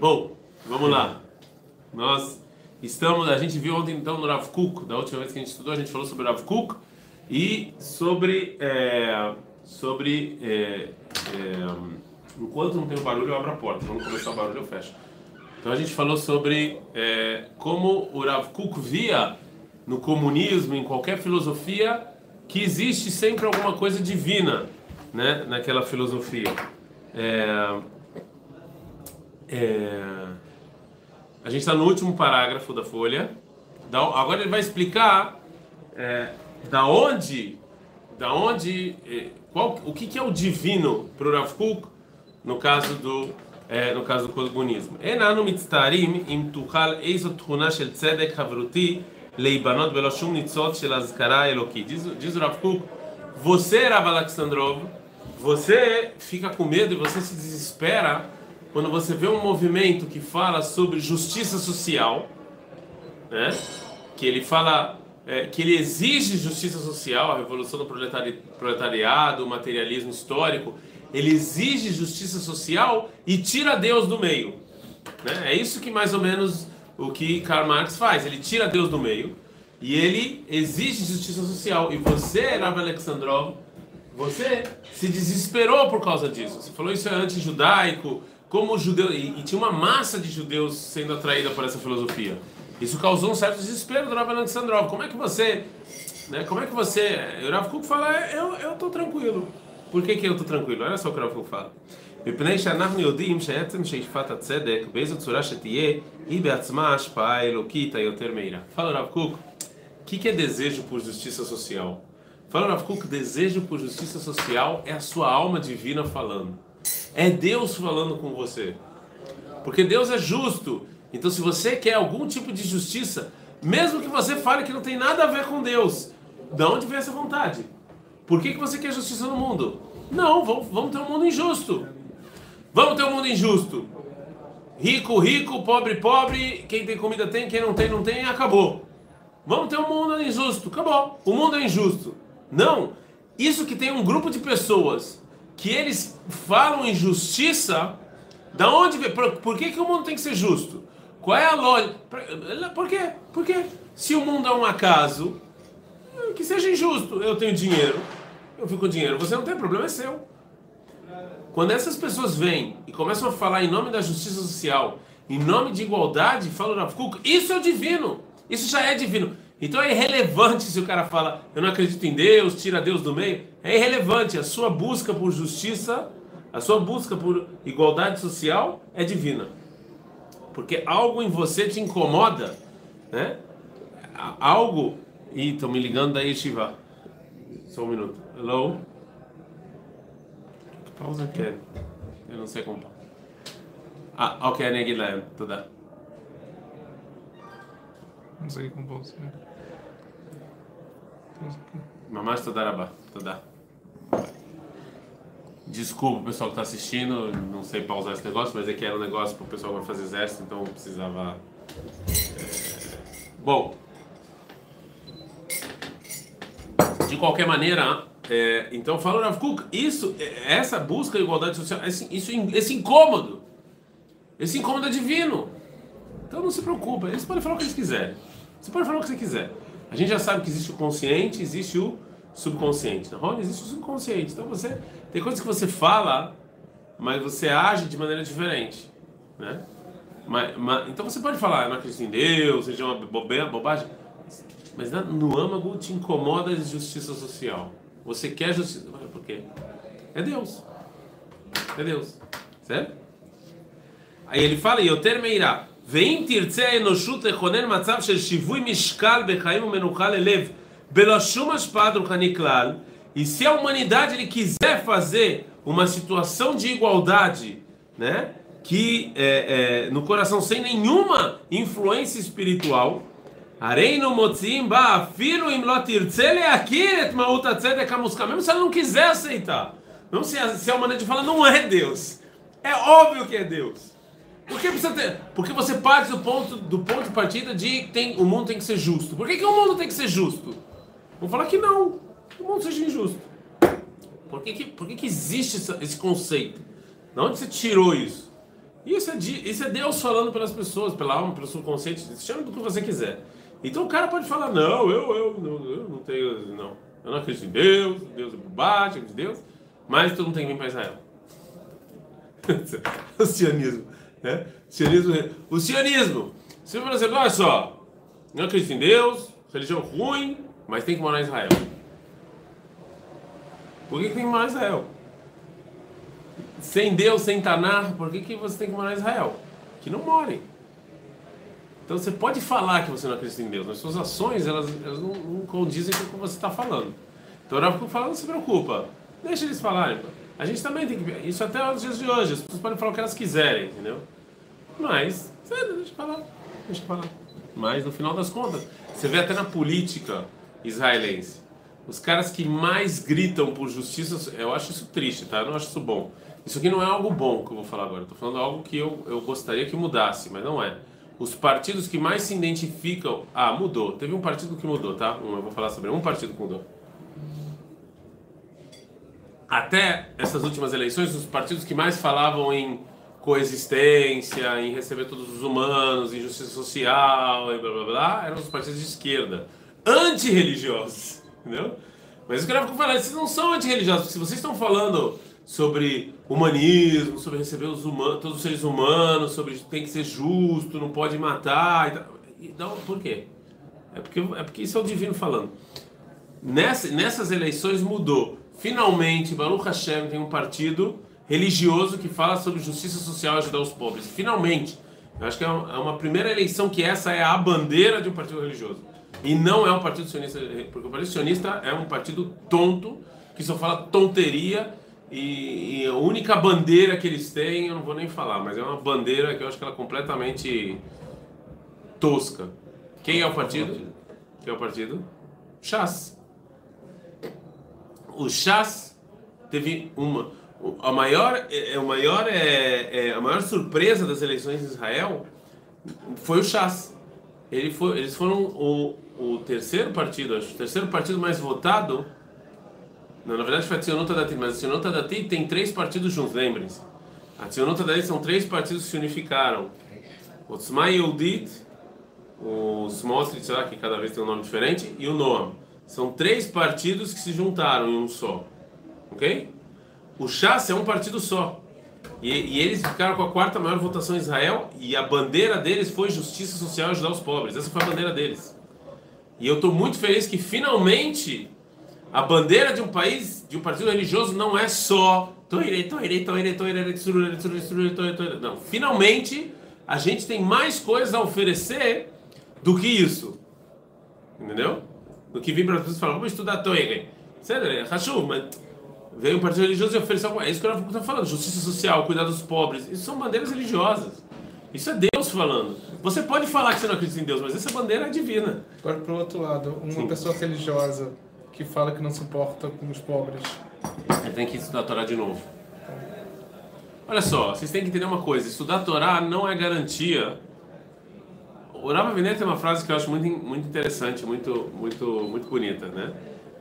Bom, vamos lá. Nós estamos, a gente viu ontem então no Rav Kuk, da última vez que a gente estudou, a gente falou sobre o Rav Kuk e sobre é, sobre é, é, enquanto não tem barulho eu abro a porta, quando começar o barulho eu fecho. Então a gente falou sobre é, como o Rav Kuk via no comunismo, em qualquer filosofia, que existe sempre alguma coisa divina, né, naquela filosofia. É, é... A gente está no último parágrafo da folha. Agora ele vai explicar é, da onde, da onde, é, qual, o que, que é o divino para o Rav Kuk no caso do é, no caso do comunismo. Enanu mitztarim im tuchal eizo tchuna shel tzedek havruti leibanot velo shum nitzot shel azkara eloki. Diz o Rav Kuk, você, Rav Alexandrov, você fica com medo e você se desespera quando você vê um movimento que fala sobre justiça social, né? que ele fala é, que ele exige justiça social, a revolução do proletari proletariado, o materialismo histórico, ele exige justiça social e tira Deus do meio. Né? É isso que mais ou menos o que Karl Marx faz. Ele tira Deus do meio e ele exige justiça social. E você, Rav Alexandrov, você se desesperou por causa disso. Você falou isso é anti-judaico, como judeu e, e, tinha uma massa de judeus sendo atraída por essa filosofia. Isso causou um certo desespero do Rav Alexandrov. Como é que você, né? Como é que você? O Rav Kuk fala, é, eu eu tô tranquilo. Por que que eu tô tranquilo? Olha só o que o Rav Kuk fala. מפני שאנחנו יודעים שעצם שאיפת הצדק באיזו צורה שתהיה היא בעצמה ההשפעה האלוקית היותר מהירה. Fala Rav Kuk, o que, que é desejo por justiça social? Fala Rav Kuk, desejo por justiça social é a sua alma divina falando. É Deus falando com você. Porque Deus é justo. Então, se você quer algum tipo de justiça, mesmo que você fale que não tem nada a ver com Deus, de onde vem essa vontade? Por que, que você quer justiça no mundo? Não, vamos, vamos ter um mundo injusto. Vamos ter um mundo injusto. Rico, rico, pobre, pobre, quem tem comida tem, quem não tem, não tem, acabou. Vamos ter um mundo injusto, acabou. O mundo é injusto. Não. Isso que tem um grupo de pessoas que eles falam em justiça, da onde vem? Por, por que, que o mundo tem que ser justo? Qual é a lógica? Por quê? Porque se o mundo é um acaso, que seja injusto. Eu tenho dinheiro, eu fico com dinheiro, você não tem problema, é seu. Quando essas pessoas vêm e começam a falar em nome da justiça social, em nome de igualdade, falam isso é divino. Isso já é divino. Então é irrelevante se o cara fala, eu não acredito em Deus, tira Deus do meio. É irrelevante. A sua busca por justiça, a sua busca por igualdade social é divina. Porque algo em você te incomoda, né? Algo. Ih, estão me ligando daí, Shiva. Só um minuto. Hello? Que pausa que? É. Eu não sei como. Ah, ok, Neguilhem, tudo. Não sei como pausa. Mamãe, toda raba, toda. Desculpa o pessoal que está assistindo, não sei pausar esse negócio, mas é que era um negócio para o pessoal que vai fazer exército, então precisava. É... Bom, de qualquer maneira, é, então fala Rav Kuk, isso, é, essa busca de igualdade social, esse, isso, esse incômodo, esse incômodo é divino. Então não se preocupa, eles podem falar o que eles quiserem. Você pode falar o que você quiser. A gente já sabe que existe o consciente, existe o subconsciente. Não, existe o subconsciente. Então você tem coisas que você fala, mas você age de maneira diferente, né? Mas, mas, então você pode falar, eu não acredito em Deus, seja uma bobagem, mas no âmago te incomoda a justiça social. Você quer justiça, por quê? É Deus. É Deus. Certo? Aí ele fala, e eu termeirá. ואם תרצה האנושות לכונן מצב של שיווי משקל בחיים ומנוחה ללב בלא שום השפעה רוחני כלל, e se a humanidade ele quiser fazer uma situação de igualdade, né, que é, é, no coração sem nenhuma influência espiritual, Areino motzim ba afilu im lo tirtze leakir et ma'ut hatzedek hamuska. Mesmo se ela não quiser aceitar. Mesmo se a, se a humanidade fala, não é Deus. É óbvio que é Deus. Por que precisa ter? Porque você parte do ponto, do ponto de partida de que tem, o mundo tem que ser justo. Por que, que o mundo tem que ser justo? Vamos falar que não. Que o mundo seja injusto. Por que, que, por que, que existe esse conceito? De onde você tirou isso? Isso é, isso é Deus falando pelas pessoas, pela alma, pelo subconsciente, chama do que você quiser. Então o cara pode falar, não, eu, eu, não, eu não tenho, não, eu não acredito em Deus, Deus é bobagem, de Deus, mas tu não tem que vir para Israel. o sionismo, né? O sionismo, o sionismo. Se você olha só, não acredito em Deus, religião ruim, mas tem que morar em Israel. Por que, que tem que morar em Israel? Sem Deus, sem Tanar, por que, que você tem que morar em Israel? Que não morem. Então você pode falar que você não acredita em Deus, mas suas ações elas, elas não, não condizem com o que você está falando. Então, o que fala, não se preocupa, deixa eles falarem. A gente também tem que. Isso até os dias de hoje, as pessoas podem falar o que elas quiserem, entendeu? Mas, deixa eu falar, deixa eu falar. Mas no final das contas, você vê até na política israelense, os caras que mais gritam por justiça, eu acho isso triste, tá? Eu não acho isso bom. Isso aqui não é algo bom que eu vou falar agora. Estou falando algo que eu, eu gostaria que mudasse, mas não é. Os partidos que mais se identificam. Ah, mudou. Teve um partido que mudou, tá? Um, eu vou falar sobre um partido que mudou. Até essas últimas eleições, os partidos que mais falavam em coexistência, em receber todos os humanos, em justiça social e blá blá blá, eram os partidos de esquerda, antirreligiosos, entendeu? Mas eu quero falar, vocês não são antirreligiosos, se vocês estão falando sobre humanismo, sobre receber os humanos, todos os seres humanos, sobre tem que ser justo, não pode matar. Então, por quê? É porque, é porque isso é o divino falando. Nessa, nessas eleições mudou. Finalmente, Baruch Hashem tem um partido religioso que fala sobre justiça social e ajudar os pobres. Finalmente. Eu acho que é uma, é uma primeira eleição que essa é a bandeira de um partido religioso. E não é um partido sionista, porque o partido sionista é um partido tonto, que só fala tonteria e, e, a única bandeira que eles têm, eu não vou nem falar, mas é uma bandeira que eu acho que ela é completamente tosca. Quem é o partido? Quem é o partido? Chas. O Chas teve uma a maior é, o maior é, é, a maior surpresa das eleições em Israel foi o Chas. Ele foi, eles foram o, o terceiro partido, acho, o terceiro partido mais votado não, na verdade foi a Tzionota Dati, mas a Tzionota Dati tem três partidos juntos, lembrem-se. A Tzionota Dati são três partidos que se unificaram. O Tzma Yehudit, o Smostrit, que cada vez tem um nome diferente, e o Noam. São três partidos que se juntaram em um só. Ok? O Shas é um partido só. E, e, eles ficaram com a quarta maior votação em Israel e a bandeira deles foi justiça social e ajudar os pobres. Essa foi a bandeira deles. E eu estou muito feliz que finalmente a bandeira de um país, de um partido religioso, não é só. Não, finalmente a gente tem mais coisas a oferecer do que isso. Entendeu? Do que vir para as pessoas falar, vamos estudar Toire. mas veio um partido religioso e ofereceu. É isso que eu estou falando: justiça social, cuidar dos pobres. Isso são bandeiras religiosas. Isso é Deus falando. Você pode falar que você não acredita em Deus, mas essa bandeira é divina. Agora, para o outro lado, uma Sim. pessoa religiosa que fala que não se importa com os pobres. Ele tem que estudar a Torá de novo. Olha só, vocês têm que entender uma coisa: estudar a Torá não é garantia. O Rava Vener tem uma frase que eu acho muito, muito interessante, muito, muito, muito bonita, né?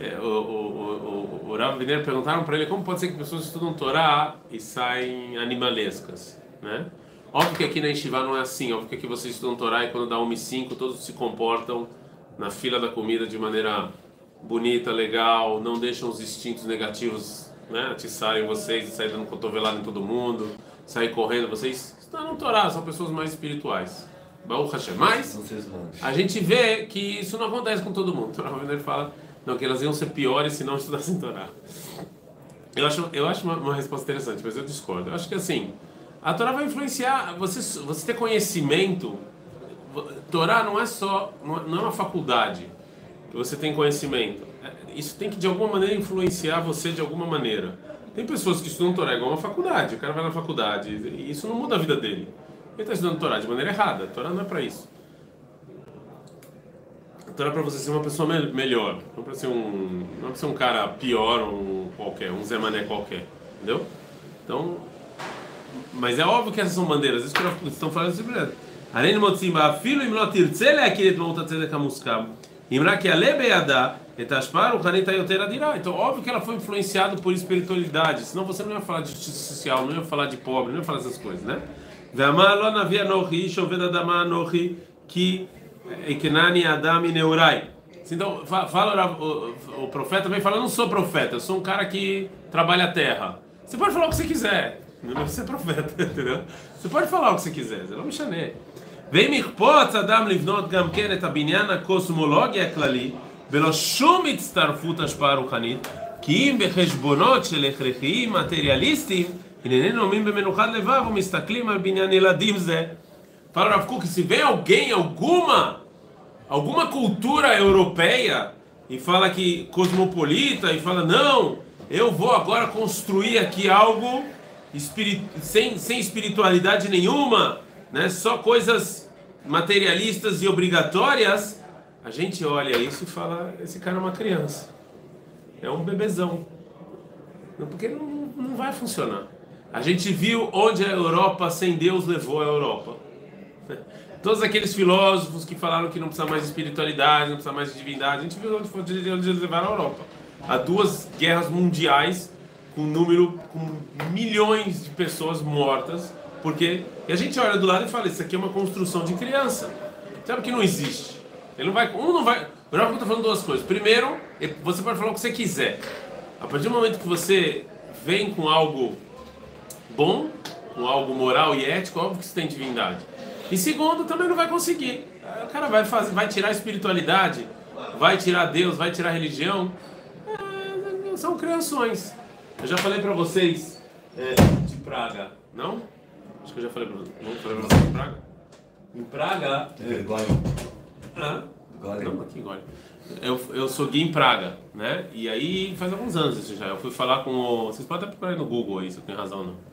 É, o, o, o, o perguntaram para ele como pode ser que pessoas estudam Torá e saem animalescas, né? Óbvio que aqui na Yeshiva não é assim, óbvio que aqui vocês estudam Torá e quando dá 1 e 5 todos se comportam na fila da comida de maneira bonita, legal, não deixam os instintos negativos né, atiçarem vocês sair dando cotovelada em todo mundo, sair correndo. Vocês no Torá, são pessoas mais espirituais. Baruch Hashem. Mas a gente vê que isso não acontece com todo mundo. O ele fala não, que elas iam ser piores se não estudassem Torá. Eu acho, eu acho uma, uma resposta interessante, mas eu discordo. Eu acho que assim, a Torá vai influenciar você, você ter conhecimento. Torá não é só, não é uma faculdade que você tem conhecimento. É, isso tem que de alguma maneira influenciar você de alguma maneira. Tem pessoas que estudam Torá igual uma faculdade, o cara vai na faculdade e isso não muda a vida dele. Ele está estudando Torá de maneira errada. A Torá não é para isso. A Torá é para você ser uma pessoa me melhor, não para ser um, não para ser um cara pior, um qualquer, um Zé Mané qualquer, entendeu? Então, mas é óbvio que essas são bandeiras. Isso que estão falando assim, Além de motzimba, filho im lotir tzele aqui de monta tzedek hamuskam. Então, óbvio que ela foi influenciada por espiritualidade, senão você não ia falar de justiça social, não ia falar de pobre, não ia falar essas coisas, né? ואמר לא נביא אנוכי, איש עובד אדמה אנוכי, כי יקנני אדם מנעוריי. Então, fala, o, o, profeta vem falando, eu não sou profeta, eu sou um cara que trabalha a terra. Você pode falar o que você quiser, não deve ser profeta, entendeu? Você pode falar o que você quiser, זה לא משנה. ואם יכפוץ אדם לבנות גם כן את הבניין הקוסמולוגי הכללי, ולא שום הצטרפות השפעה רוחנית, כי אם בחשבונות של הכרחיים מטריאליסטיים, Fala Rav Kuk, se vem alguém, alguma, alguma cultura europeia e fala que cosmopolita e fala, não, eu vou agora construir aqui algo espirit sem, sem espiritualidade nenhuma, né? só coisas materialistas e obrigatórias, a gente olha isso e fala, esse cara é uma criança, é um bebezão, porque não, não vai funcionar. A gente viu onde a Europa sem Deus levou a Europa. Todos aqueles filósofos que falaram que não precisa mais de espiritualidade, não precisa mais de divindade, a gente viu onde, onde eles levaram a Europa. Há duas guerras mundiais com número, com milhões de pessoas mortas, porque e a gente olha do lado e fala, isso aqui é uma construção de criança. Sabe que não existe. Ele não vai, um não vai. O Rafa está falando duas coisas. Primeiro, você pode falar o que você quiser. A partir do momento que você vem com algo bom, com algo moral e ético, óbvio que você tem divindade. E segundo, também não vai conseguir. O cara vai, fazer, vai tirar a espiritualidade, vai tirar Deus, vai tirar a religião. É, são criações. Eu já falei para vocês é, de Praga, não? Acho que eu já falei para vocês. Não falei para vocês de Praga? Em Praga. É... Ah? Não, aqui Eu, eu sou guia em Praga, né? E aí faz alguns anos isso já. Eu fui falar com o. Vocês podem até procurar no Google aí, se eu tenho razão ou não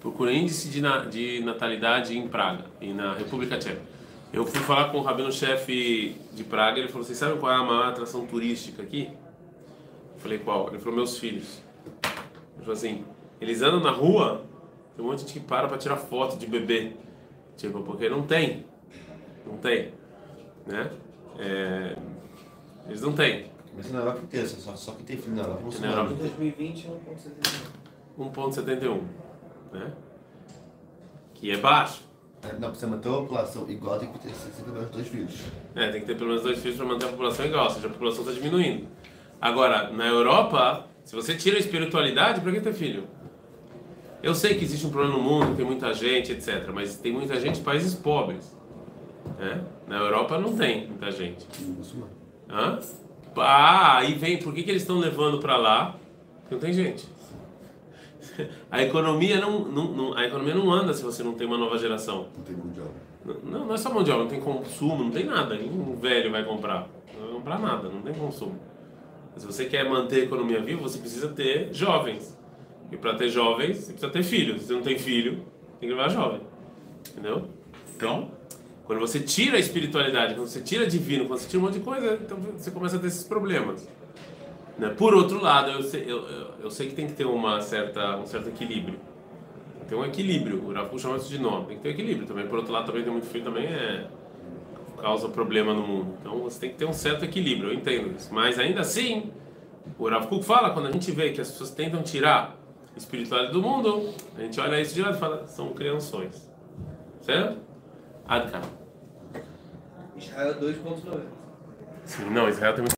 procurei índice de, na, de natalidade em Praga e na República Tcheca. Eu fui falar com o rabino-chefe de Praga, ele falou: Vocês sabem qual é a maior atração turística aqui? Eu falei: Qual? Ele falou: Meus filhos. Ele falou assim: Eles andam na rua, tem um monte de gente que para para tirar foto de bebê. Tipo, porque não tem. Não tem. Né? É, eles não têm. Mas na Europa inteira, só, só que tem filho na Europa. Na Europa. Em 2020, 1,71. 1,71 né? que é baixo. É, não, você manter a população igual tem que ter pelo menos dois filhos. É, tem que ter pelo menos dois filhos para manter a população igual, ou seja, a população está diminuindo. Agora, na Europa, se você tira a espiritualidade, para que ter filho? Eu sei que existe um problema no mundo, tem muita gente, etc. Mas tem muita gente em países pobres. Né? Na Europa não tem muita gente. Hã? Ah, aí vem, por que, que eles estão levando para lá? Porque não tem gente. A economia não, não, não, a economia não anda se você não tem uma nova geração. Não tem mundial. Não, não é só mundial, não tem consumo, não tem nada. Nenhum velho vai comprar. Não vai comprar nada, não tem consumo. Se você quer manter a economia viva, você precisa ter jovens. E para ter jovens, você precisa ter filhos. Se você não tem filho, tem que levar jovem. Entendeu? Então, quando você tira a espiritualidade, quando você tira divino, quando você tira um monte de coisa, então você começa a ter esses problemas. Né? Por outro lado, eu sei, eu, eu sei que tem que ter uma certa, um certo equilíbrio. Tem um equilíbrio, o Rafu chama isso de nó, tem que ter um equilíbrio também. Por outro lado, também tem muito frio, também é causa problema no mundo. Então você tem que ter um certo equilíbrio, eu entendo isso. Mas ainda assim, o Rav Kuk fala, quando a gente vê que as pessoas tentam tirar espiritualidade do mundo, a gente olha isso de lado e fala, são criações. Certo? Adka. Israel 2.9. Sim, não, Israel tem muito